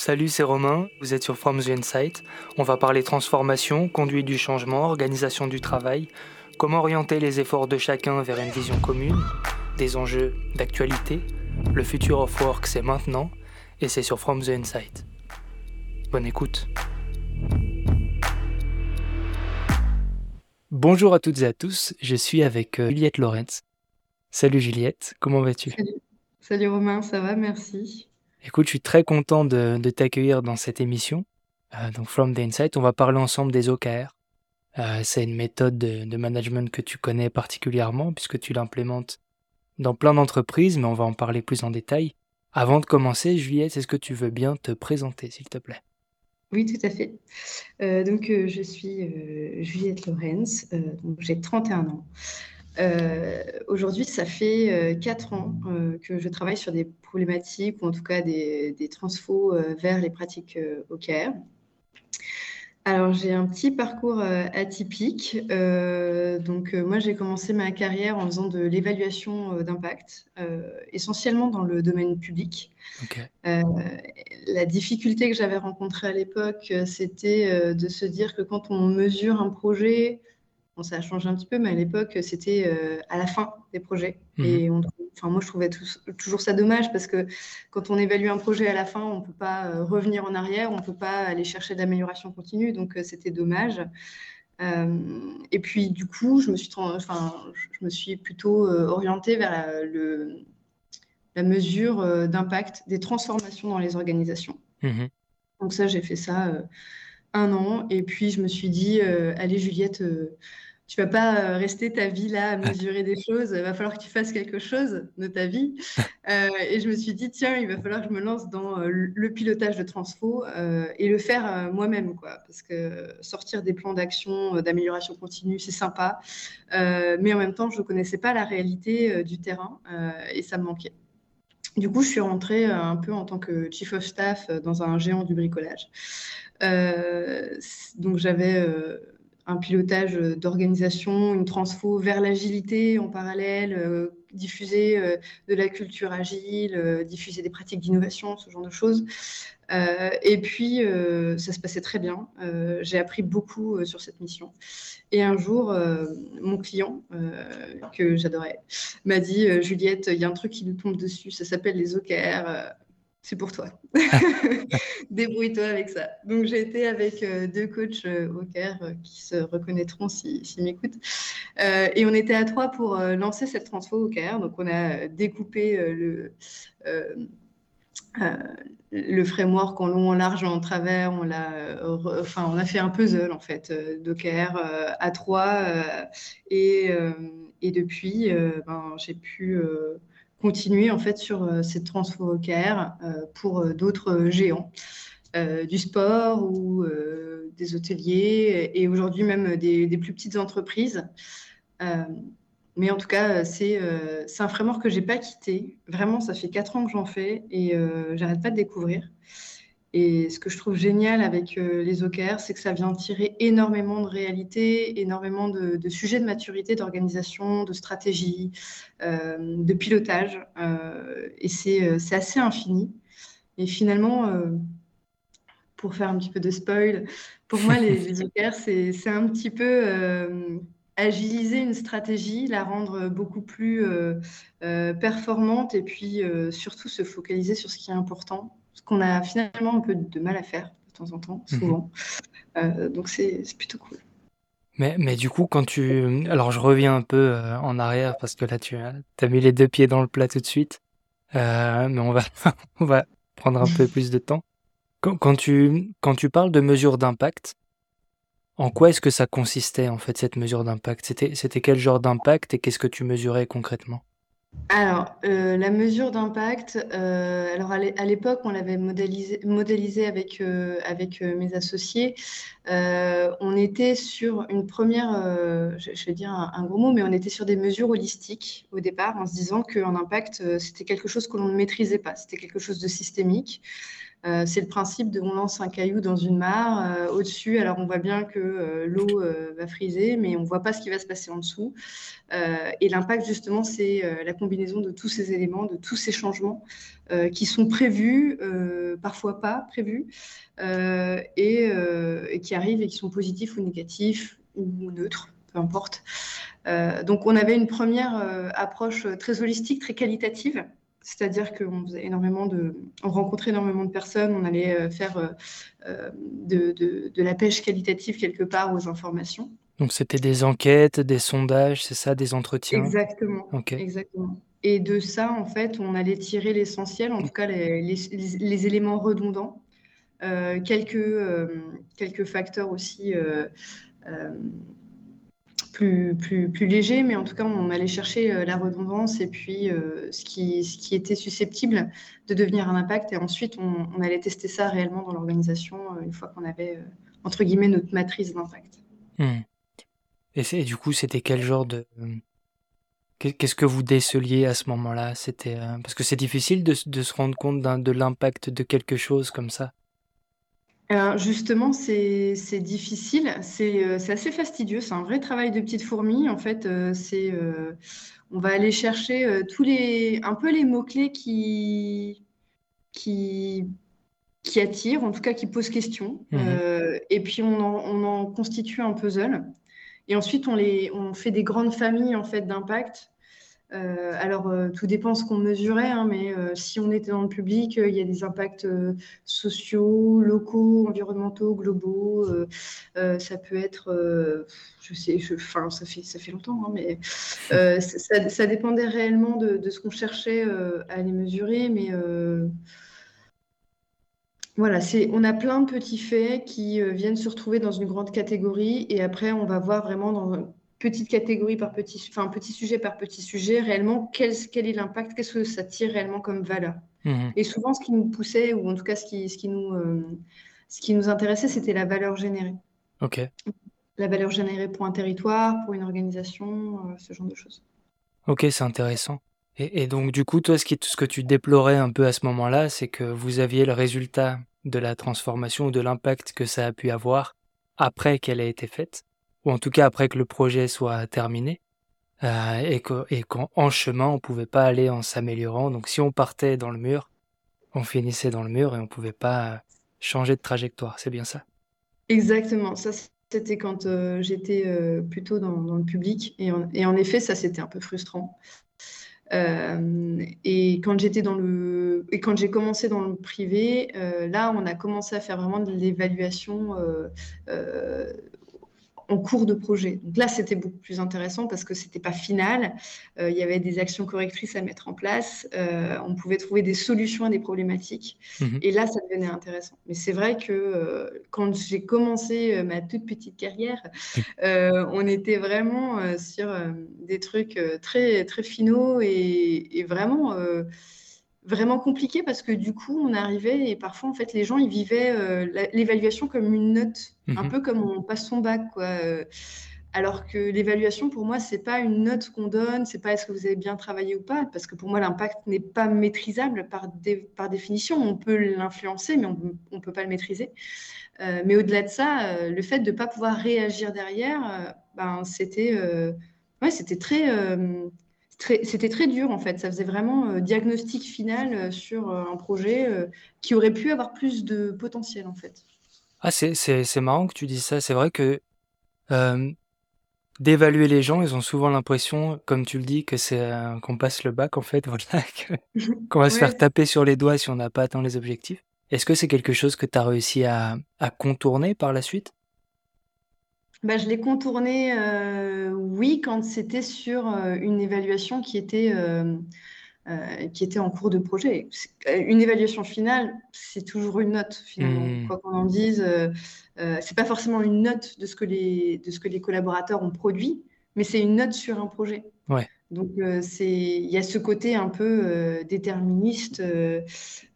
Salut, c'est Romain, vous êtes sur From the Insight. On va parler transformation, conduite du changement, organisation du travail, comment orienter les efforts de chacun vers une vision commune, des enjeux d'actualité. Le future of work, c'est maintenant, et c'est sur From the Insight. Bonne écoute. Bonjour à toutes et à tous, je suis avec euh, Juliette Lorenz. Salut Juliette, comment vas-tu? Salut Romain, ça va, merci. Écoute, je suis très content de, de t'accueillir dans cette émission. Euh, donc, From the Insight, on va parler ensemble des OKR. Euh, c'est une méthode de, management que tu connais particulièrement puisque tu l'implémentes dans plein d'entreprises, mais on va en parler plus en détail. Avant de commencer, Juliette, est-ce que tu veux bien te présenter, s'il te plaît? Oui, tout à fait. Euh, donc, je suis Juliette Lorenz, j'ai 31 ans. Euh, aujourd'hui, ça fait euh, quatre ans euh, que je travaille sur des problématiques, ou en tout cas des, des transfos vers les pratiques OKR. Alors, j'ai un petit parcours atypique. donc, moi, j'ai commencé ma carrière en faisant de l'évaluation d'impact, essentiellement dans le domaine public. Okay. la difficulté que j'avais rencontrée à l'époque, c'était de se dire que quand on mesure un projet, ça a changé un petit peu, mais à l'époque, c'était euh, à la fin des projets. Mhm. Et enfin, moi, je trouvais toujours ça dommage parce que quand on évalue un projet à la fin, on ne peut pas euh, revenir en arrière, on ne peut pas aller chercher d'amélioration continue. Donc, euh, c'était dommage. et puis, du coup, je me suis, enfin, je me suis plutôt orientée vers la, le, la mesure d'impact des transformations dans les organisations. Mhm. Donc, ça, j'ai fait ça un an. Et puis, je me suis dit, allez, Juliette, tu vas pas euh, rester ta vie là à mesurer des choses. Il va falloir que tu fasses quelque chose de ta vie. Euh, et je me suis dit, tiens, il va falloir que je me lance dans euh, le pilotage de transfo et le faire moi-même. quoi. Parce que sortir des plans d'action, d'amélioration continue, c'est sympa. mais en même temps, je ne connaissais pas la réalité du terrain et ça me manquait. Du coup, je suis rentrée un peu en tant que chief of staff dans un géant du bricolage. donc, j'avais un pilotage euh, d'organisation, une transfo vers l'agilité en parallèle, euh, diffuser euh, de la culture agile, diffuser des pratiques d'innovation, ce genre de choses. et puis, ça se passait très bien. J'ai appris beaucoup sur cette mission. Et un jour, mon client, que j'adorais, m'a dit Juliette, il y a un truc qui nous tombe dessus, ça s'appelle les OKR c'est pour toi. Débrouille-toi avec ça. Donc, j'ai été avec euh, deux coachs euh, au Caire euh, qui se reconnaîtront s'ils si, m'écoutent. et on était à trois pour lancer cette transfo au Caire. Donc, on a découpé le, le framework en long, en large, en travers. On, a, enfin, on a fait un puzzle, en fait, d'OKR à trois. et, et depuis, ben, j'ai pu continuer en fait sur euh, cette transfo OKR euh, pour euh, d'autres géants. du sport ou des hôteliers et aujourd'hui même des, plus petites entreprises. mais en tout cas, c'est un framework que j'ai pas quitté. Vraiment, ça fait quatre ans que j'en fais et j'arrête pas de découvrir. Et ce que je trouve génial avec euh, les OKR, c'est que ça vient tirer énormément de réalités, énormément de, sujets de maturité, d'organisation, de stratégie, euh, de pilotage. Euh, et c'est assez infini. Et finalement, pour faire un petit peu de spoil, pour moi, les, les OKR, c'est un petit peu agiliser une stratégie, la rendre beaucoup plus performante et puis surtout se focaliser sur ce qui est important qu'on a finalement un peu de mal à faire de temps en temps, mhm. souvent. Euh, donc c'est plutôt cool. Mais, mais du coup, quand tu... Alors je reviens un peu euh, en arrière parce que là, tu as mis les deux pieds dans le plat tout de suite. Euh, mais on va, on va prendre un peu plus de temps. Quand, quand, tu, quand tu parles de mesure d'impact, en quoi est-ce que ça consistait en fait cette mesure d'impact? C'était quel genre d'impact et qu'est-ce que tu mesurais concrètement? Alors, euh, la mesure d'impact, euh, alors à l'époque, on l'avait modélisé, avec, euh, avec mes associés. on était sur une première, je, vais dire un, gros mot, mais on était sur des mesures holistiques au départ, en se disant qu'un impact, c'était quelque chose que l'on ne maîtrisait pas, c'était quelque chose de systémique. Euh, c'est le principe de on lance un caillou dans une mare euh, au-dessus, alors on voit bien que euh, l'eau va friser, mais on ne voit pas ce qui va se passer en dessous. et l'impact, justement, c'est la combinaison de tous ces éléments, de tous ces changements qui sont prévus, parfois pas prévus, et, et, qui arrivent et qui sont positifs ou négatifs ou neutres, peu importe. donc on avait une première approche très holistique, très qualitative c'est-à-dire qu'on faisait énormément de, on rencontrait énormément de personnes, on allait euh, faire euh, euh, de, la pêche qualitative quelque part aux informations. Donc c'était des enquêtes, des sondages, c'est ça, des entretiens? Exactement. Exactement. Et de ça, en fait, on allait tirer l'essentiel, en tout cas les, éléments redondants, quelques, quelques facteurs aussi plus, plus, léger, mais en tout cas, on allait chercher euh, la redondance et puis euh, ce, qui, ce qui était susceptible de devenir un impact. Et ensuite, on, allait tester ça réellement dans l'organisation euh, une fois qu'on avait, entre guillemets, notre matrice d'impact. Hmm. Et, du coup, c'était quel genre de... Qu'est-ce que vous déceliez à ce moment-là? C'était parce que c'est difficile de, de, se rendre compte de l'impact de quelque chose comme ça. Alors justement, c'est difficile, euh, c'est assez fastidieux, c'est un vrai travail de petite fourmi. En fait, euh, c'est euh, on va aller chercher tous les un peu les mots-clés qui, qui, qui attirent, en tout cas qui posent question. Mmh et puis on en, on en constitue un puzzle. Et ensuite, on, les, on fait des grandes familles en fait d'impact euh, alors, euh, tout dépend ce qu'on mesurait, hein, mais euh, si on était dans le public, il y a des impacts sociaux, locaux, environnementaux, globaux. ça peut être, je sais, enfin, ça fait, ça fait longtemps, hein, mais ça, dépendait réellement de, de ce qu'on cherchait à les mesurer, mais voilà, c'est, on a plein de petits faits qui viennent se retrouver dans une grande catégorie et après on va voir vraiment dans petite catégorie par petit, enfin petit sujet par petit sujet, réellement quel, quel est l'impact, qu'est-ce que ça tire réellement comme valeur? Mhm. Et souvent, ce qui nous poussait, ou en tout cas ce qui, ce qui, nous, euh, ce qui nous intéressait, c'était la valeur générée. Ok. La valeur générée pour un territoire, pour une organisation, euh, ce genre de choses. Ok, c'est intéressant. Et, et, donc, du coup, toi, ce, qui, ce que tu déplorais un peu à ce moment-là, c'est que vous aviez le résultat de la transformation ou de l'impact que ça a pu avoir après qu'elle ait été faite ou en tout cas après que le projet soit terminé, euh, et qu'en chemin, on pouvait pas aller en s'améliorant. Donc si on partait dans le mur, on finissait dans le mur et on pouvait pas changer de trajectoire. C'est bien ça Exactement. Ça, c'était quand euh, j'étais euh, plutôt dans, le public. Et en, et en effet, ça, c'était un peu frustrant. et quand j'étais dans le et quand j'ai commencé dans le privé, là, on a commencé à faire vraiment de l'évaluation en cours de projet. Donc là, c'était beaucoup plus intéressant parce que c'était pas final. Euh, il y avait des actions correctrices à mettre en place. Euh, on pouvait trouver des solutions à des problématiques. Mhm. Et là, ça devenait intéressant. Mais c'est vrai que euh, quand j'ai commencé ma toute petite carrière, on était vraiment sur des trucs très très finaux et, et vraiment vraiment compliqué parce que du coup, on arrivait et parfois, en fait, les gens, ils vivaient euh, l'évaluation comme une note, un mhm. peu comme on passe son bac, quoi. Euh. alors que l'évaluation, pour moi, c'est pas une note qu'on donne, c'est pas est-ce que vous avez bien travaillé ou pas, parce que pour moi, l'impact n'est pas maîtrisable par, par définition. On peut l'influencer, mais on ne peut pas le maîtriser. Euh, mais au-delà de ça, le fait de ne pas pouvoir réagir derrière, ben, c'était ouais, c'était très c'était très dur en fait. Ça faisait vraiment euh, diagnostic final euh, sur euh, un projet qui aurait pu avoir plus de potentiel en fait. Ah, c'est marrant que tu dises ça. C'est vrai que d'évaluer les gens, ils ont souvent l'impression, comme tu le dis, que c'est qu'on passe le bac en fait, voilà, qu'on va se faire taper sur les doigts si on n'a pas atteint les objectifs. Est-ce que c'est quelque chose que tu as réussi à, à contourner par la suite? Bah, je l'ai contourné, euh, oui, quand c'était sur euh, une évaluation qui était, euh, qui était en cours de projet. Une évaluation finale, c'est toujours une note, finalement. Mmh. Quoi qu'on en dise, c'est pas forcément une note de ce, que les, de ce que les collaborateurs ont produit, mais c'est une note sur un projet. Ouais. Donc, il y a ce côté un peu déterministe.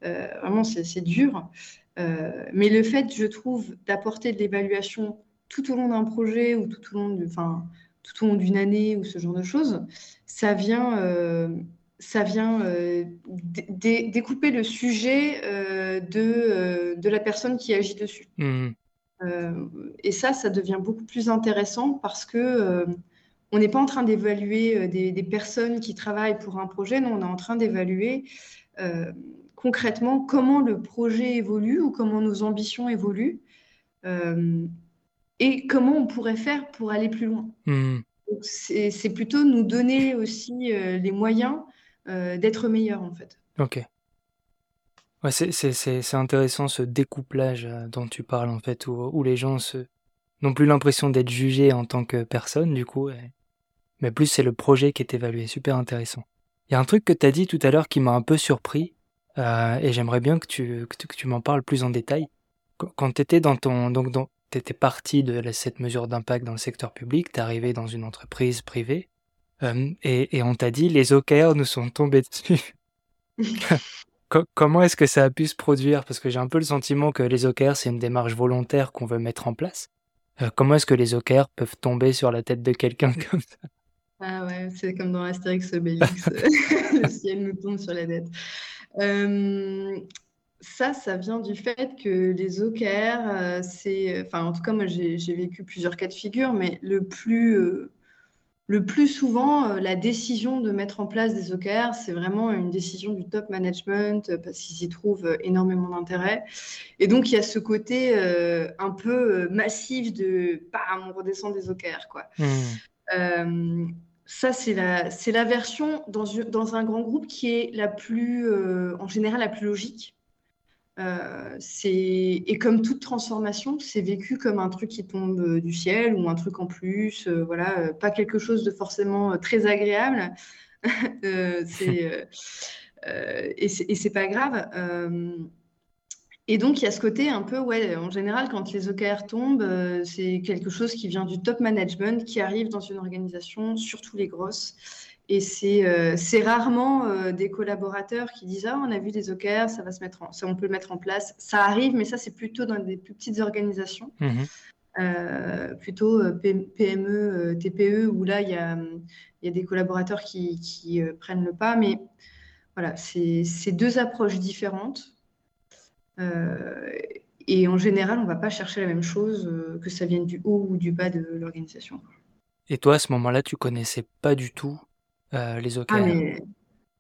vraiment, c'est dur. mais le fait, je trouve, d'apporter de l'évaluation tout au long d'un projet ou tout au long enfin, tout au long d'une année ou ce genre de choses, ça vient, euh, ça vient découper le sujet de, de la personne qui agit dessus. Mmh. et ça, ça devient beaucoup plus intéressant parce que on n'est pas en train d'évaluer des, des, personnes qui travaillent pour un projet, non, on est en train d'évaluer concrètement comment le projet évolue ou comment nos ambitions évoluent euh, et comment on pourrait faire pour aller plus loin. Hmm. C'est plutôt nous donner aussi euh, les moyens euh, d'être meilleurs en fait. Ok. Ouais, c'est intéressant ce découplage dont tu parles en fait, où, les gens n'ont plus l'impression d'être jugés en tant que personne du coup, mais plus c'est le projet qui est évalué. Super intéressant. Il y a un truc que tu as dit tout à l'heure qui m'a un peu surpris. Euh, et j'aimerais bien que tu, que tu, m'en parles plus en détail. Quand tu étais dans ton. Donc, tu étais parti de cette mesure d'impact dans le secteur public, tu arrivé dans une entreprise privée, euh, et, et, on t'a dit les OKR nous sont tombés dessus. Comment est-ce que ça a pu se produire? Parce que j'ai un peu le sentiment que les OKR, c'est une démarche volontaire qu'on veut mettre en place. Euh, comment est-ce que les OKR peuvent tomber sur la tête de quelqu'un comme ça? Ah ouais, c'est comme dans Astérix Obélix, le ciel nous tombe sur la tête. Euh, ça, ça vient du fait que les OKR, euh, c'est, enfin, en tout cas, moi, j'ai vécu plusieurs cas de figure, mais le plus, euh, le plus souvent, la décision de mettre en place des OKR, c'est vraiment une décision du top management parce qu'ils y trouvent énormément d'intérêt. Et donc, il y a ce côté un peu massif de, bam, on redescend des OKR, quoi. Mmh ça, c'est la, c'est la version dans, dans, un grand groupe qui est la plus, euh, en général, la plus logique. Euh, et comme toute transformation, c'est vécu comme un truc qui tombe euh, du ciel ou un truc en plus, voilà, pas quelque chose de forcément très agréable. c'est, et, c'est, pas grave. Et donc, il y a ce côté un peu, ouais, en général, quand les OKR tombent, euh, c'est quelque chose qui vient du top management, qui arrive dans une organisation, surtout les grosses. Et c'est euh, rarement euh, des collaborateurs qui disent Ah, on a vu des OKR, ça va se mettre en, ça, on peut le mettre en place. Ça arrive, mais ça, c'est plutôt dans des plus petites organisations, mmh plutôt PME, TPE, où là, il y a, y a, des collaborateurs qui, qui prennent le pas. Mais voilà, c'est deux approches différentes. Euh, et en général, on ne va pas chercher la même chose, euh, que ça vienne du haut ou du bas de l'organisation. Et toi, à ce moment-là, tu connaissais pas du tout euh, les OKR ah, mais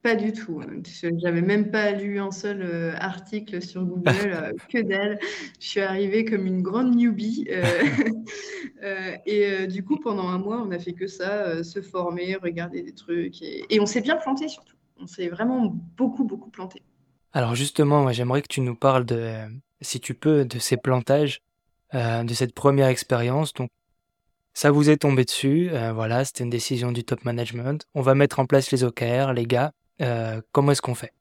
pas du tout. Hein. J'avais même pas lu un seul article sur Google, que dalle. Je suis arrivée comme une grande newbie. et du coup, pendant un mois, on a fait que ça, se former, regarder des trucs. Et, et on s'est bien planté surtout. On s'est vraiment beaucoup, beaucoup planté. Alors justement, j'aimerais que tu nous parles de, si tu peux, de ces plantages, euh, de cette première expérience. Donc, ça vous est tombé dessus, euh, voilà, c'était une décision du top management. On va mettre en place les OKR, les gars. Euh, comment est-ce qu'on fait?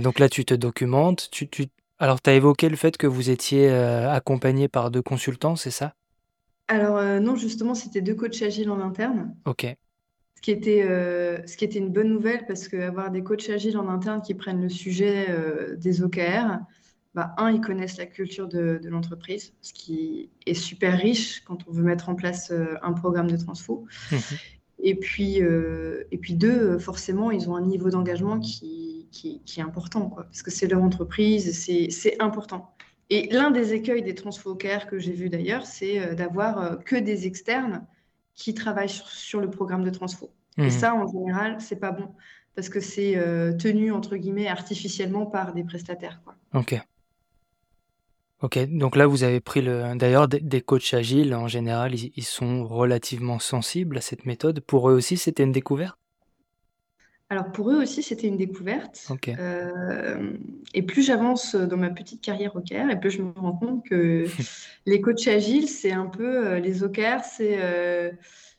Donc là, tu te documentes. Tu, tu... Alors, tu as évoqué le fait que vous étiez accompagné par deux consultants, c'est ça? Alors non, justement, c'était deux coachs agiles en interne. Ok ce qui était, euh, ce qui était une bonne nouvelle parce qu'avoir des coachs agiles en interne qui prennent le sujet euh, des OKR, bah, un, ils connaissent la culture de, l'entreprise, ce qui est super riche quand on veut mettre en place euh, un programme de transfo. Mhm. Et, puis, et puis deux, forcément, ils ont un niveau d'engagement qui, qui, est important, quoi, parce que c'est leur entreprise, c'est important. Et l'un des écueils des transfo OKR que j'ai vu d'ailleurs, c'est d'avoir que des externes qui travaillent sur, le programme de transfo. Et mhm. ça, en général, c'est pas bon parce que c'est euh, tenu entre guillemets artificiellement par des prestataires. Quoi. Ok. Ok, donc là vous avez pris le. D'ailleurs, des, coachs agiles en général, ils, sont relativement sensibles à cette méthode. Pour eux aussi, c'était une découverte? Alors pour eux aussi, c'était une découverte. Ok. Euh, et plus j'avance dans ma petite carrière OKR, et plus je me rends compte que les coachs agiles, c'est un peu euh, les OKR, c'est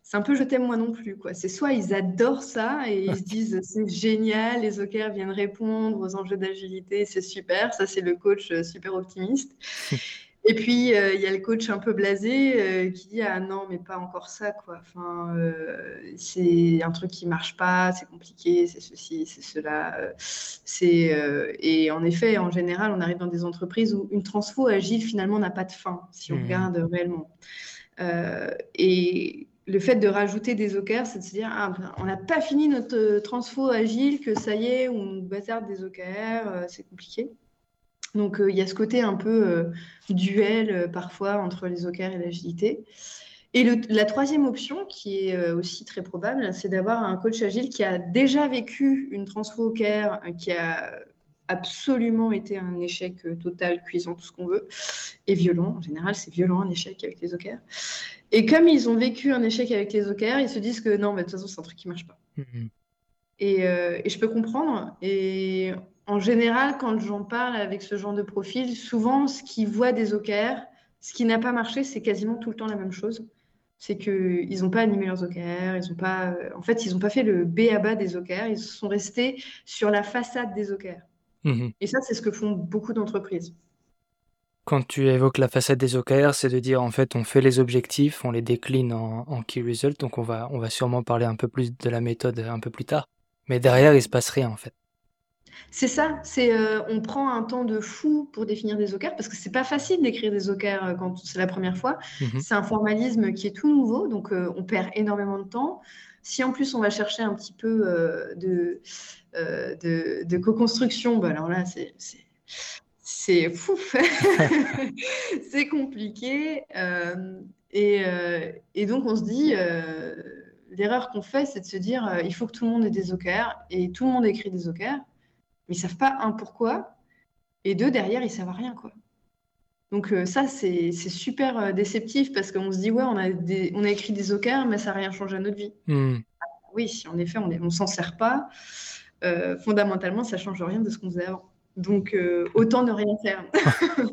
c'est un peu je t'aime moi non plus. quoi. C'est soit ils adorent ça et ils se disent c'est génial, les OKR viennent répondre aux enjeux d'agilité, c'est super. Ça, c'est le coach euh, super optimiste. Et puis, euh, il y a le coach un peu blasé euh, qui dit Ah non, mais pas encore ça, quoi. Enfin, c'est un truc qui marche pas, c'est compliqué, c'est ceci, c'est cela. c'est et en effet, en général, on arrive dans des entreprises où une transfo agile, finalement, n'a pas de fin, si on mmh. regarde réellement. et le fait de rajouter des OKR, c'est de se dire ah, ben, on n'a pas fini notre transfo agile, que ça y est, on bazarde des OKR, c'est compliqué. Donc il y a ce côté un peu duel parfois entre les OKR et l'agilité. Et la troisième option, qui est aussi très probable, c'est d'avoir un coach agile qui a déjà vécu une transfo OKR, qui a absolument été un échec euh, total, cuisant, tout ce qu'on veut, et violent. En général, c'est violent un échec avec les OKR. Et comme ils ont vécu un échec avec les OKR, ils se disent que non, mais de toute façon, c'est un truc qui marche pas. Mm-hmm. Euh, et, je peux comprendre. Et en général, quand j'en parle avec ce genre de profil, souvent, ce qu'ils voient des OKR, ce qui n'a pas marché, c'est quasiment tout le temps la même chose. C'est qu'ils n'ont pas animé leurs OKR, ils ont pas, en fait, ils n'ont pas fait le B à bas des OKR, ils sont restés sur la façade des OKR. Mhm. Et ça, c'est ce que font beaucoup d'entreprises. Quand tu évoques la facette des OKR, c'est de dire en fait on fait les objectifs, on les décline en, key result, donc on va, on va sûrement parler un peu plus de la méthode un peu plus tard. Mais derrière, il se passe rien en fait. C'est ça, c'est euh, on prend un temps de fou pour définir des OKR parce que c'est pas facile d'écrire des OKR euh, quand c'est la première fois. Mhm. C'est un formalisme qui est tout nouveau, donc euh, on perd énormément de temps. Si en plus on va chercher un petit peu de, de, de co-construction, bah alors là c'est c'est fou, c'est compliqué. et, et, donc on se dit, l'erreur qu'on fait, c'est de se dire, il faut que tout le monde ait des OKR et tout le monde écrit des OKR mais ils savent pas un pourquoi et deux derrière ils savent rien quoi. Donc euh, ça c'est super euh, déceptif parce qu'on se dit ouais on a on a écrit des OKR mais ça n'a rien changé à notre vie. Hmm. oui si en effet on ne s'en sert pas euh, fondamentalement ça change rien de ce qu'on faisait avant. Donc autant ne rien faire.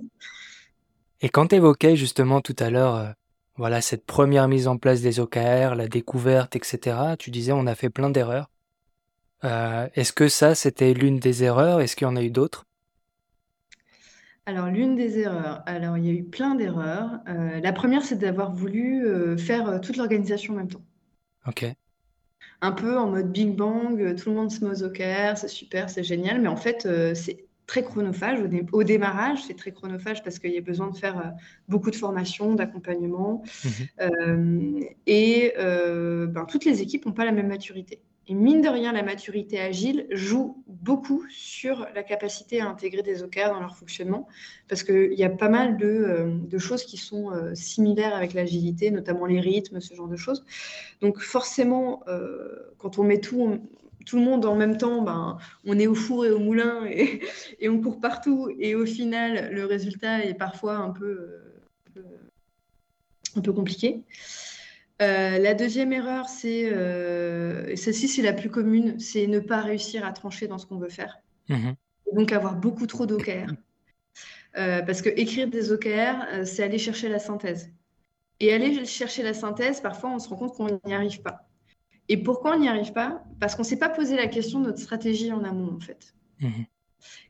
et quand tu évoquais justement tout à l'heure voilà cette première mise en place des OKR, la découverte, etc. Tu disais on a fait plein d'erreurs. Euh, est-ce que ça, c'était l'une des erreurs? Est-ce qu'il y en a eu d'autres? Alors, l'une des erreurs, alors il y a eu plein d'erreurs. Euh, la première, c'est d'avoir voulu euh, faire toute l'organisation en même temps. Ok. Un peu en mode Big Bang, tout le monde se met OKR, c'est super, c'est génial, mais en fait, c'est très chronophage. Au, démarrage, c'est très chronophage parce qu'il y a besoin de faire beaucoup de formation, d'accompagnement. Mmh et ben, toutes les équipes n'ont pas la même maturité. Et mine de rien, la maturité agile joue beaucoup sur la capacité à intégrer des OKR dans leur fonctionnement, parce qu'il y a pas mal de, euh, choses qui sont euh, similaires avec l'agilité, notamment les rythmes, ce genre de choses. Donc forcément, euh, quand on met tout, tout le monde en même temps, ben, on est au four et au moulin et, on court partout, et au final, le résultat est parfois un peu, un peu compliqué. Euh, la deuxième erreur, c'est, euh, celle-ci c'est la plus commune, c'est ne pas réussir à trancher dans ce qu'on veut faire. Mmh donc avoir beaucoup trop d'OKR. Euh, parce que écrire des OKR, c'est aller chercher la synthèse. Et aller chercher la synthèse, parfois on se rend compte qu'on n'y arrive pas. Et pourquoi on n'y arrive pas? Parce qu'on ne s'est pas posé la question de notre stratégie en amont, en fait. Mmh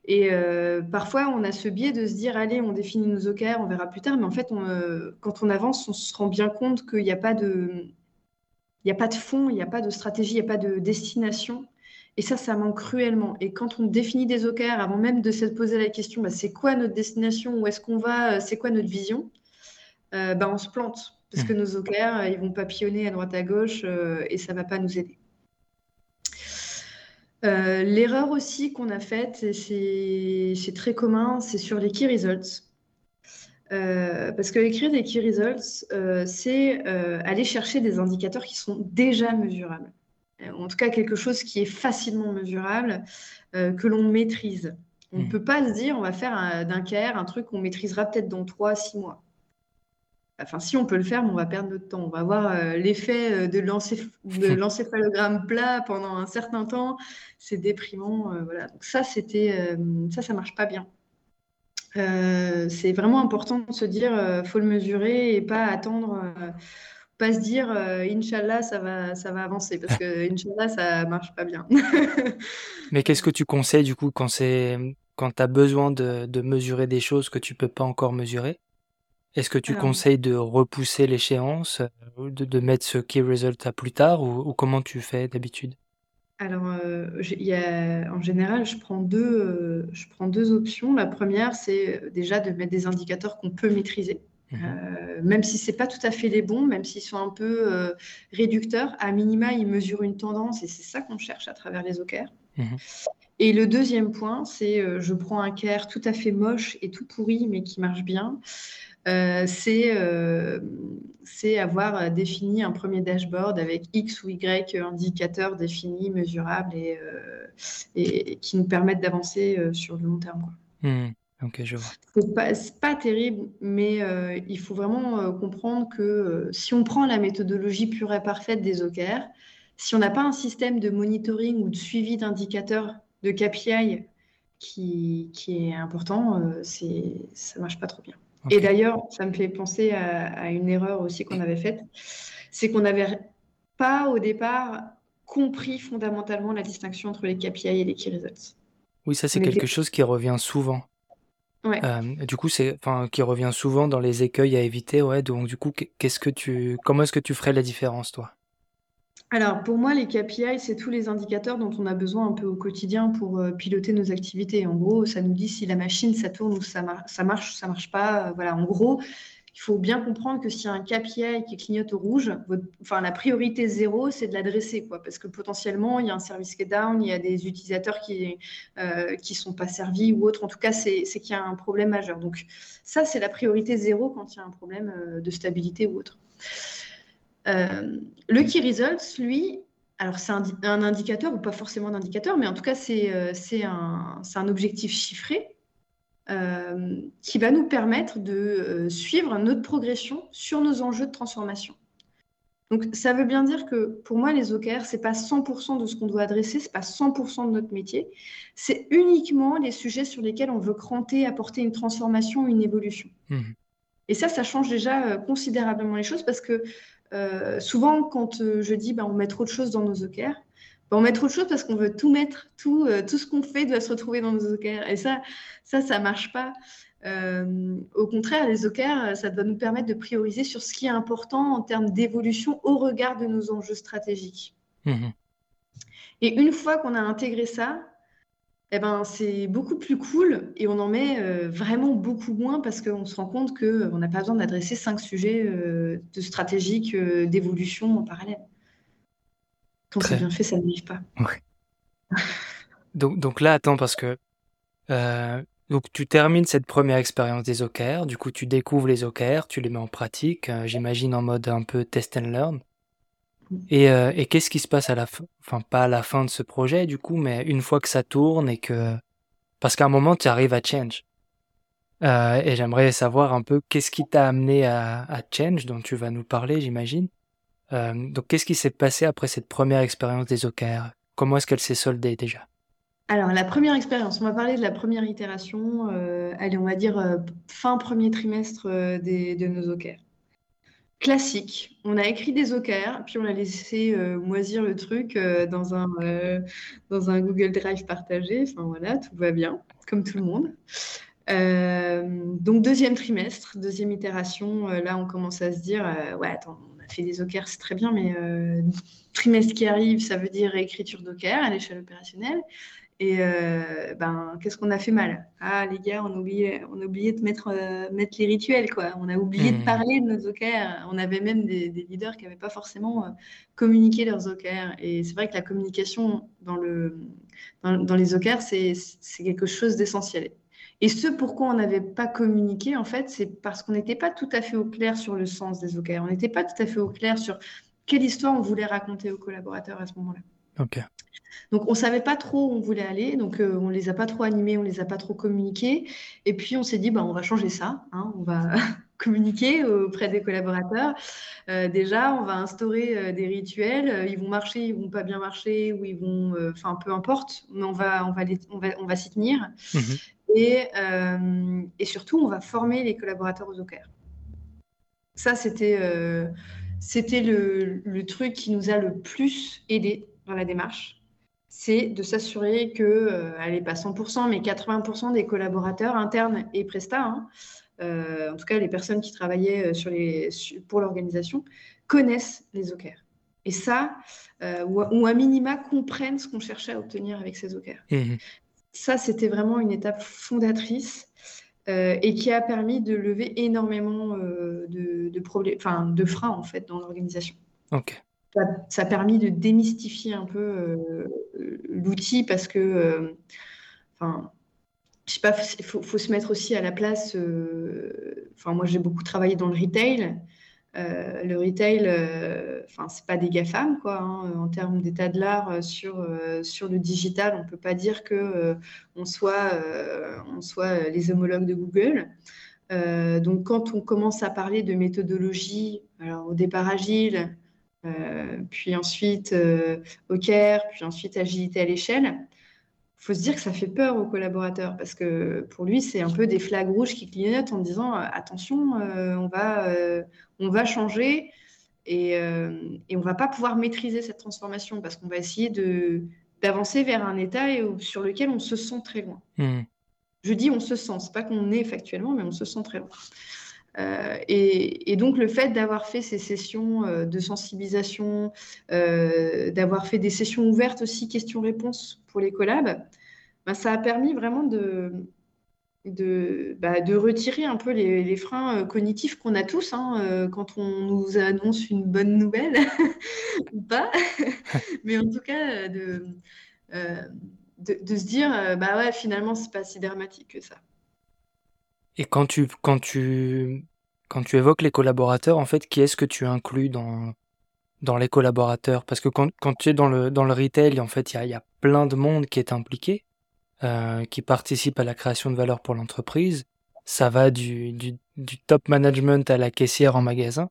et euh, parfois, on a ce biais de se dire, allez, on définit nos OKR, on verra plus tard. Mais en fait, euh, quand on avance, on se rend bien compte qu'il n'y a pas de... Il a pas de fond, il n'y a pas de stratégie, il n'y a pas de destination. Et ça, ça manque cruellement. Et quand on définit des OKR, avant même de se poser la question, bah, c'est quoi notre destination, où est-ce qu'on va, c'est quoi notre vision, bah, on se plante. Parce que mmh. nos OKR, ils vont papillonner à droite à gauche et ça ne va pas nous aider. Euh, l'erreur aussi qu'on a faite, et c'est très commun, c'est sur les key results. Euh, parce que écrire des key results, euh, c'est aller chercher des indicateurs qui sont déjà mesurables. En tout cas, quelque chose qui est facilement mesurable, que l'on maîtrise. On ne hmm. peut pas se dire, on va faire d'un KR un truc qu'on maîtrisera peut-être dans 3-6 mois. Enfin, si on peut le faire, mais on va perdre notre temps. On va avoir euh, l'effet euh, de l'encéphalogramme plat pendant un certain temps. C'est déprimant. Euh, voilà. Donc ça, c'était ça, ça marche pas bien. c'est vraiment important de se dire, faut le mesurer et pas attendre, pas se dire, Inch'Allah, ça va, ça va avancer parce que Inch'Allah, ça marche pas bien. mais qu'est-ce que tu conseilles du coup quand c'est quand tu as besoin de, de mesurer des choses que tu peux pas encore mesurer? Est-ce que tu conseilles de repousser l'échéance, euh, de, de mettre ce key result à plus tard ou, comment tu fais d'habitude? Alors, euh, en général, je prends deux, euh, je prends deux options. La première, c'est déjà de mettre des indicateurs qu'on peut maîtriser. Mhm. même si c'est pas tout à fait les bons, même s'ils sont un peu réducteurs, à minima, ils mesurent une tendance et c'est ça qu'on cherche à travers les OKR. Mhm. Et le deuxième point, c'est je prends un CARE tout à fait moche et tout pourri, mais qui marche bien. Euh, euh, c'est avoir défini un premier dashboard avec X ou Y indicateurs définis, mesurables et, euh, et qui nous permettent d'avancer sur le long terme. Mmh. Ok, je vois. C'est pas, pas terrible, mais il faut vraiment comprendre que si on prend la méthodologie pure et parfaite des OKR, si on n'a pas un système de monitoring ou de suivi d'indicateurs de KPI qui, qui est important, c'est ça marche pas trop bien. Et d'ailleurs, ça me fait penser à, une erreur aussi qu'on avait faite, c'est qu'on n'avait pas au départ compris fondamentalement la distinction entre les KPI et les Key Results. Oui, ça c'est quelque chose qui revient souvent. Ouais. Euh, du coup, c'est, enfin, qui revient souvent dans les écueils à éviter. Ouais. Donc, du coup, qu'est-ce que tu, comment est-ce que tu ferais la différence, toi? Alors, pour moi, les KPI, c'est tous les indicateurs dont on a besoin un peu au quotidien pour euh, piloter nos activités. En gros, ça nous dit si la machine, ça tourne ou ça, ça marche ou ça marche pas. Euh, voilà, en gros, il faut bien comprendre que s'il y a un KPI qui clignote au rouge, la priorité zéro, c'est de l'adresser, quoi, parce que potentiellement, il y a un service qui est down, il y a des utilisateurs qui ne euh, sont pas servis ou autre. En tout cas, c'est qu'il y a un problème majeur. Donc, ça, c'est la priorité zéro quand il y a un problème de stabilité ou autre. Euh, le Key Results, lui, alors c'est un, indicateur ou pas forcément un indicateur, mais en tout cas c'est euh, un, un, objectif chiffré euh, qui va nous permettre de suivre notre progression sur nos enjeux de transformation. Donc ça veut bien dire que pour moi les OKR c'est pas 100% de ce qu'on doit adresser, c'est pas 100% de notre métier, c'est uniquement les sujets sur lesquels on veut cranter, apporter une transformation, une évolution. Mmh. Et ça, ça change déjà considérablement les choses parce que euh, souvent, quand euh, je dis bah, on met trop de choses dans nos OKR, bah, on met trop de choses parce qu'on veut tout mettre, tout, euh, tout ce qu'on fait doit se retrouver dans nos OKR. Et ça, ça, ça marche pas. au contraire, les OKR, ça doit nous permettre de prioriser sur ce qui est important en termes d'évolution au regard de nos enjeux stratégiques. Mmh Et une fois qu'on a intégré ça, eh ben, c'est beaucoup plus cool et on en met euh, vraiment beaucoup moins parce qu'on se rend compte qu'on euh, n'a pas besoin d'adresser cinq sujets euh, de stratégiques d'évolution en parallèle. Quand c'est bien fait, ça n'arrive pas. donc, donc là, attends, parce que donc tu termines cette première expérience des OKR, du coup tu découvres les OKR, tu les mets en pratique, j'imagine en mode un peu test and learn. Et, euh, et qu'est-ce qui se passe à la fin, enfin pas à la fin de ce projet du coup, mais une fois que ça tourne et que, parce qu'à un moment tu arrives à change. Euh, et j'aimerais savoir un peu qu'est-ce qui t'a amené à, change, dont tu vas nous parler, j'imagine. Euh, donc qu'est-ce qui s'est passé après cette première expérience des OKR Comment est-ce qu'elle s'est soldée déjà? Alors, la première expérience, on va parler de la première itération, allez, on va dire fin premier trimestre de nos OKR classique. On a écrit des OKR, puis on a laissé euh, moisir le truc euh, dans, un, euh, dans un Google Drive partagé. Enfin voilà, tout va bien, comme tout le monde. donc deuxième trimestre, deuxième itération, là on commence à se dire, ouais, on a fait des OKR, c'est très bien, mais trimestre qui arrive, ça veut dire réécriture d'OKR à l'échelle opérationnelle. Et euh, ben, qu'est-ce qu'on a fait mal? Ah, les gars, on a oublié, on a oublié de mettre, euh, mettre les rituels, quoi. On a oublié de mmh. parler de nos OKR. On avait même des, leaders qui n'avaient pas forcément euh, communiqué leurs OKR. Et c'est vrai que la communication dans, le, dans, les OKR, c'est quelque chose d'essentiel. Et ce pourquoi on n'avait pas communiqué, en fait, c'est parce qu'on n'était pas tout à fait au clair sur le sens des OKR. On n'était pas tout à fait au clair sur quelle histoire on voulait raconter aux collaborateurs à ce moment-là. Donc on savait pas trop où on voulait aller, donc euh, on les a pas trop animés, on les a pas trop communiqués. Et puis on s'est dit bah on va changer ça, hein, on va communiquer auprès des collaborateurs. Euh, déjà, on va instaurer euh, des rituels. Ils vont marcher, ils vont pas bien marcher, ou ils vont, enfin peu importe, mais on va on va on va, on va s'y tenir. Mmh et, et, surtout, on va former les collaborateurs aux OKR. Ça, c'était c'était le, le truc qui nous a le plus aidé dans la démarche c'est de s'assurer que, euh, elle n'est pas 100%, mais 80% des collaborateurs internes et prestats, hein, euh, en tout cas les personnes qui travaillaient euh, sur les, pour l'organisation, connaissent les OKR. Et ça, ou, à minima comprennent ce qu'on cherchait à obtenir avec ces OKR. Mmh ça, c'était vraiment une étape fondatrice. et qui a permis de lever énormément de, freins en fait dans l'organisation. Ok. Ça, a permis de démystifier un peu l'outil parce que, enfin, je sais pas, il faut, se mettre aussi à la place. Enfin, moi, j'ai beaucoup travaillé dans le retail. Euh, le retail, euh, enfin, c'est pas des GAFAM, quoi. Hein, en termes d'état de l'art euh, sur, sur le digital, on peut pas dire que on soit, soit les homologues de Google. donc, quand on commence à parler de méthodologie, alors au départ agile, puis ensuite OKR, puis ensuite agilité à l'échelle, faut se dire que ça fait peur aux collaborateurs parce que pour lui, c'est un peu des flags rouges qui clignotent en disant attention, on, va, on va changer et, euh, et on va pas pouvoir maîtriser cette transformation parce qu'on va essayer d'avancer vers un état sur lequel on se sent très loin. Hmm. Je dis on se sent, c'est pas qu'on est factuellement, mais on se sent très loin. Euh, et, donc le fait d'avoir fait ces sessions euh, de sensibilisation, d'avoir fait des sessions ouvertes aussi, questions-réponses pour les collabs, ben, ça a permis vraiment de, de, bah, de retirer un peu les, freins euh, cognitifs qu'on a tous hein, euh, quand on nous annonce une bonne nouvelle ou pas. Mais en tout cas, de, euh, de, se dire, bah ouais, finalement, c'est pas si dramatique que ça. Et quand tu, quand tu, quand tu évoques les collaborateurs, en fait, qui est-ce que tu inclus dans, dans les collaborateurs? Parce que quand, quand, tu es dans le, dans le retail, en fait, il y a, y a plein de monde qui est impliqué. Euh, qui participent à la création de valeur pour l'entreprise. Ça va du, du, top management à la caissière en magasin.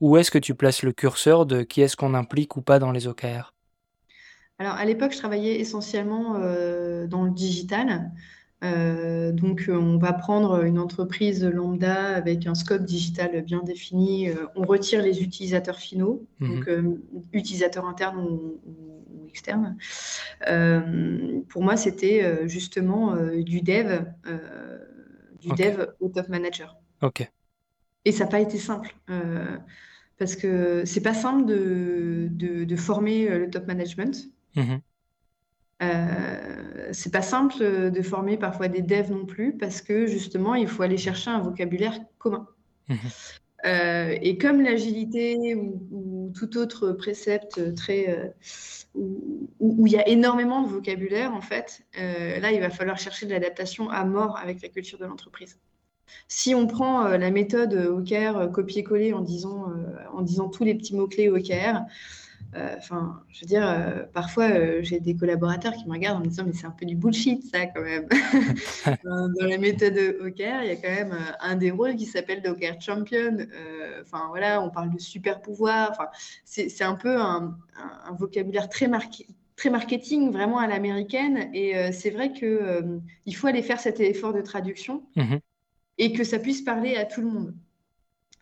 Où est-ce que tu places le curseur de qui est-ce qu'on implique ou pas dans les OKR Alors à l'époque, je travaillais essentiellement euh, dans le digital. Euh, donc, on va prendre une entreprise lambda avec un scope digital bien défini. on retire les utilisateurs finaux, mhm. donc utilisateurs internes ou, externe. Euh, pour moi, c'était euh, justement euh, du dev, du dev au top manager. Ok. Et ça n'a pas été simple parce que c'est pas simple de, de, former le top management. Mhm. Euh, c'est pas simple de former parfois des devs non plus parce que justement il faut aller chercher un vocabulaire commun. Mhm. Euh, et comme l'agilité ou, tout autre précepte très euh, où, il y a énormément de vocabulaire en fait, là il va falloir chercher de l'adaptation à mort avec la culture de l'entreprise. Si on prend la méthode OKR copier-coller en disant en disant tous les petits mots clés OKR, enfin, je veux dire, euh, parfois, euh, j'ai des collaborateurs qui me regardent en me disant, mais c'est un peu du bullshit, ça, quand même. dans, la méthode OKR, il y a quand même un des rôles qui s'appelle OKR Champion. Enfin, voilà, on parle de super pouvoir. Enfin, c'est un peu un, vocabulaire très marqué très marketing, vraiment à l'américaine. Et c'est vrai qu'il il faut aller faire cet effort de traduction mmh et que ça puisse parler à tout le monde.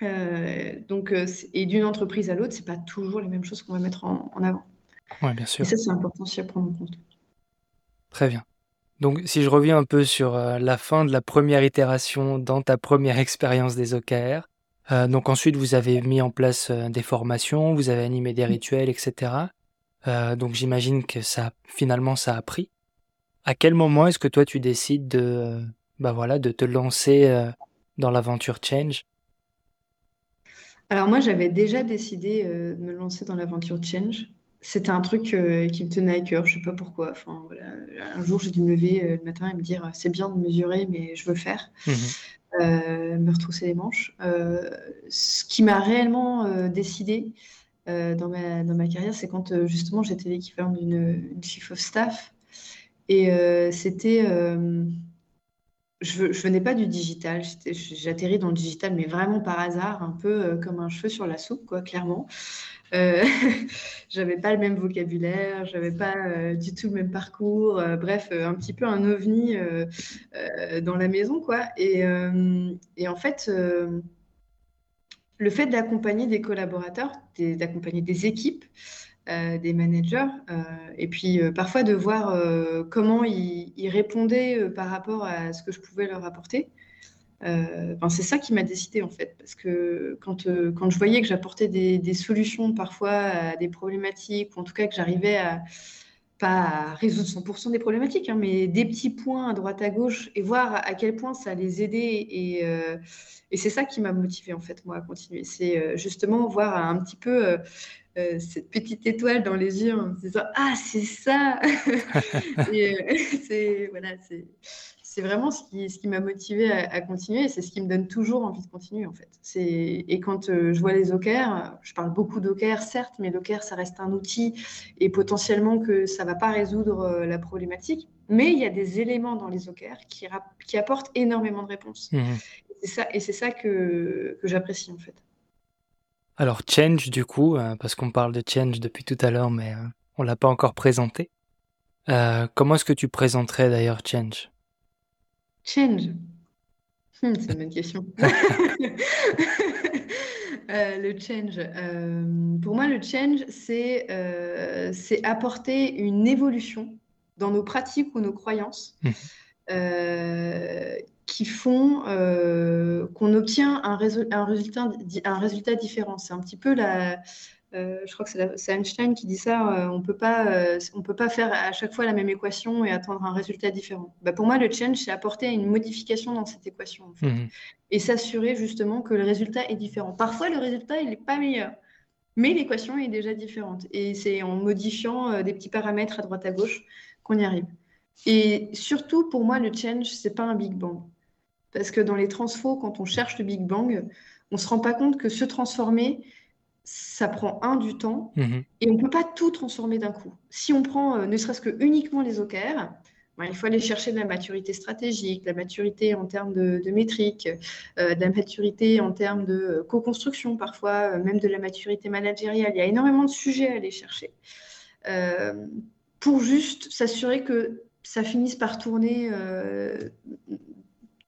Euh, donc, euh, et d'une entreprise à l'autre, c'est pas toujours les mêmes choses qu'on va mettre en, avant. Oui, bien sûr. Et ça, c'est important aussi à prendre en compte. Très bien. Donc, si je reviens un peu sur euh, la fin de la première itération dans ta première expérience des OKR, donc ensuite vous avez mis en place des formations, vous avez animé des rituels, etc. donc j'imagine que ça, finalement, ça a pris. À quel moment est-ce que toi tu décides de, bah voilà, de te lancer dans l'aventure Change? Alors moi, j'avais déjà décidé euh, de me lancer dans l'aventure Change. C'était un truc euh, qui me tenait à cœur, je sais pas pourquoi. Enfin, Un jour, j'ai dû me lever euh, le matin et me dire c'est bien de mesurer, mais je veux faire. Mmh me retrousser les manches. ce qui m'a réellement décidé dans, ma, dans ma carrière, c'est quand justement j'étais l'équivalent d'une chief of staff. Et c'était je, ne venais pas du digital, j'atterris dans le digital, mais vraiment par hasard, un peu euh, comme un cheveu sur la soupe, quoi, clairement. Euh, j'avais pas le même vocabulaire, j'avais pas euh, du tout le même parcours, bref, un petit peu un ovni dans la maison, quoi. Et en fait, le fait d'accompagner des collaborateurs, d'accompagner des équipes, euh, des managers, euh, et puis euh, parfois de voir comment ils, répondaient par rapport à ce que je pouvais leur apporter. C'est ça qui m'a décidé en fait, parce que quand, quand je voyais que j'apportais des, solutions parfois à des problématiques, ou en tout cas que j'arrivais à pas résoudre 100% des problématiques, hein, mais des petits points à droite à gauche et voir à quel point ça les aidait. Et, c'est ça qui m'a motivé en fait, moi, à continuer. C'est justement voir un petit peu cette petite étoile dans les yeux en se disant Ah, c'est ça c'est voilà, c'est vraiment ce qui, ce qui m'a motivé à, continuer et c'est ce qui me donne toujours envie de continuer en fait. Et quand euh, je vois les OKR, je parle beaucoup d'OKR certes, mais l'OKR ça reste un outil et potentiellement que ça ne va pas résoudre euh, la problématique. Mais il y a des éléments dans les OKR qui, qui apportent énormément de réponses. Mmh. Et c'est ça, et c'est ça que, que j'apprécie en fait. Alors change du coup, euh, parce qu'on parle de change depuis tout à l'heure, mais on l'a pas encore présenté. comment est-ce que tu présenterais d'ailleurs change? Change. Hmm, c'est une bonne question. Euh, le change. Euh, pour moi, le change, euh, c'est apporter une évolution dans nos pratiques ou nos croyances mmh. Qui font qu'on obtient un, un, résultat, un résultat différent. C'est un petit peu la, euh, je crois que c'est Einstein qui dit ça, euh, on euh, on peut pas faire à chaque fois la même équation et attendre un résultat différent. Bah, pour moi, le change, c'est apporter une modification dans cette équation mhm. et s'assurer justement que le résultat est différent. Parfois, le résultat, il n'est pas meilleur, mais l'équation est déjà différente. Et c'est en modifiant des petits paramètres à droite à gauche qu'on y arrive. Et surtout, pour moi, le change, c'est pas un Big Bang. Parce que dans les transfos, quand on cherche le Big Bang, on se rend pas compte que se transformer, ça prend un du temps mhm. et on ne peut pas tout transformer d'un coup. Si on prend euh, ne serait-ce que uniquement les OKR, ben, il faut aller chercher de la maturité stratégique, de la maturité en termes de, de métriques, euh, de la maturité en termes de euh, co-construction parfois, même de la maturité managériale. Il y a énormément de sujets à aller chercher pour juste s'assurer que ça finisse par tourner